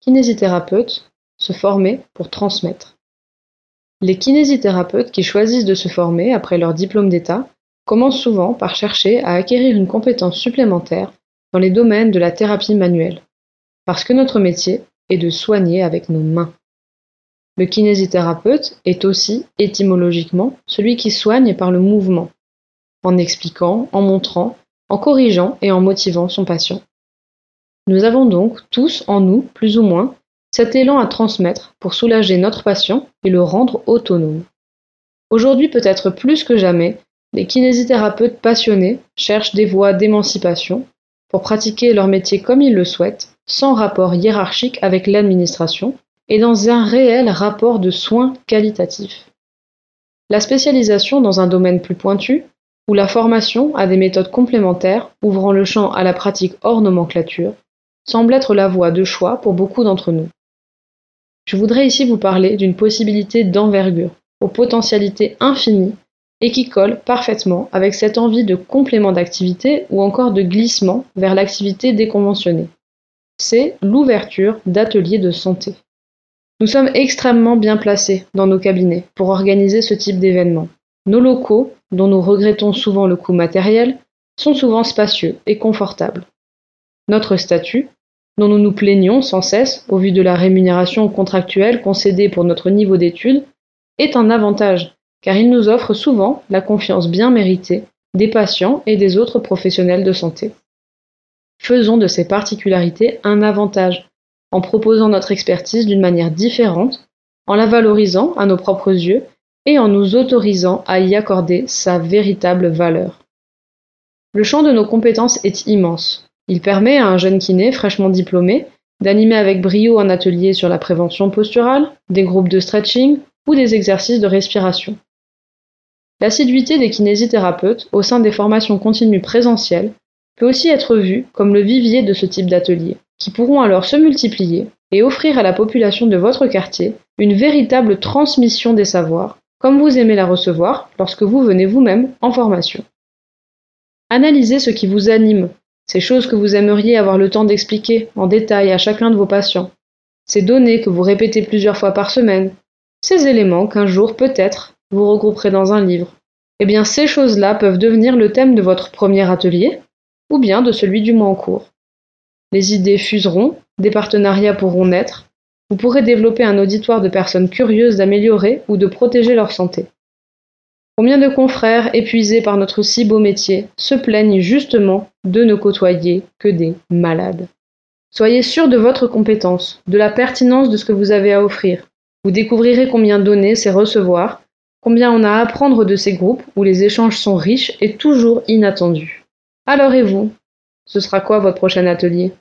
kinésithérapeute, se former pour transmettre. Les kinésithérapeutes qui choisissent de se former après leur diplôme d'État commencent souvent par chercher à acquérir une compétence supplémentaire dans les domaines de la thérapie manuelle, parce que notre métier est de soigner avec nos mains. Le kinésithérapeute est aussi, étymologiquement, celui qui soigne par le mouvement, en expliquant, en montrant, en corrigeant et en motivant son patient. Nous avons donc tous en nous, plus ou moins, cet élan à transmettre pour soulager notre patient et le rendre autonome. Aujourd'hui peut-être plus que jamais, les kinésithérapeutes passionnés cherchent des voies d'émancipation pour pratiquer leur métier comme ils le souhaitent, sans rapport hiérarchique avec l'administration et dans un réel rapport de soins qualitatifs. La spécialisation dans un domaine plus pointu ou la formation à des méthodes complémentaires ouvrant le champ à la pratique hors nomenclature semble être la voie de choix pour beaucoup d'entre nous. Je voudrais ici vous parler d'une possibilité d'envergure, aux potentialités infinies et qui colle parfaitement avec cette envie de complément d'activité ou encore de glissement vers l'activité déconventionnée. C'est l'ouverture d'ateliers de santé. Nous sommes extrêmement bien placés dans nos cabinets pour organiser ce type d'événement. Nos locaux, dont nous regrettons souvent le coût matériel, sont souvent spacieux et confortables. Notre statut, dont nous nous plaignons sans cesse au vu de la rémunération contractuelle concédée pour notre niveau d'études, est un avantage car il nous offre souvent la confiance bien méritée des patients et des autres professionnels de santé. Faisons de ces particularités un avantage, en proposant notre expertise d'une manière différente, en la valorisant à nos propres yeux et en nous autorisant à y accorder sa véritable valeur. Le champ de nos compétences est immense. Il permet à un jeune kiné fraîchement diplômé d'animer avec brio un atelier sur la prévention posturale, des groupes de stretching ou des exercices de respiration. L'assiduité des kinésithérapeutes au sein des formations continues présentielles peut aussi être vue comme le vivier de ce type d'atelier, qui pourront alors se multiplier et offrir à la population de votre quartier une véritable transmission des savoirs, comme vous aimez la recevoir lorsque vous venez vous-même en formation. Analysez ce qui vous anime, ces choses que vous aimeriez avoir le temps d'expliquer en détail à chacun de vos patients, ces données que vous répétez plusieurs fois par semaine, ces éléments qu'un jour peut-être vous regrouperez dans un livre. Eh bien, ces choses-là peuvent devenir le thème de votre premier atelier ou bien de celui du mois en cours. Les idées fuseront, des partenariats pourront naître, vous pourrez développer un auditoire de personnes curieuses d'améliorer ou de protéger leur santé. Combien de confrères, épuisés par notre si beau métier, se plaignent justement de ne côtoyer que des malades Soyez sûr de votre compétence, de la pertinence de ce que vous avez à offrir. Vous découvrirez combien donner, c'est recevoir, Combien on a à apprendre de ces groupes où les échanges sont riches et toujours inattendus. Alors et vous? Ce sera quoi votre prochain atelier?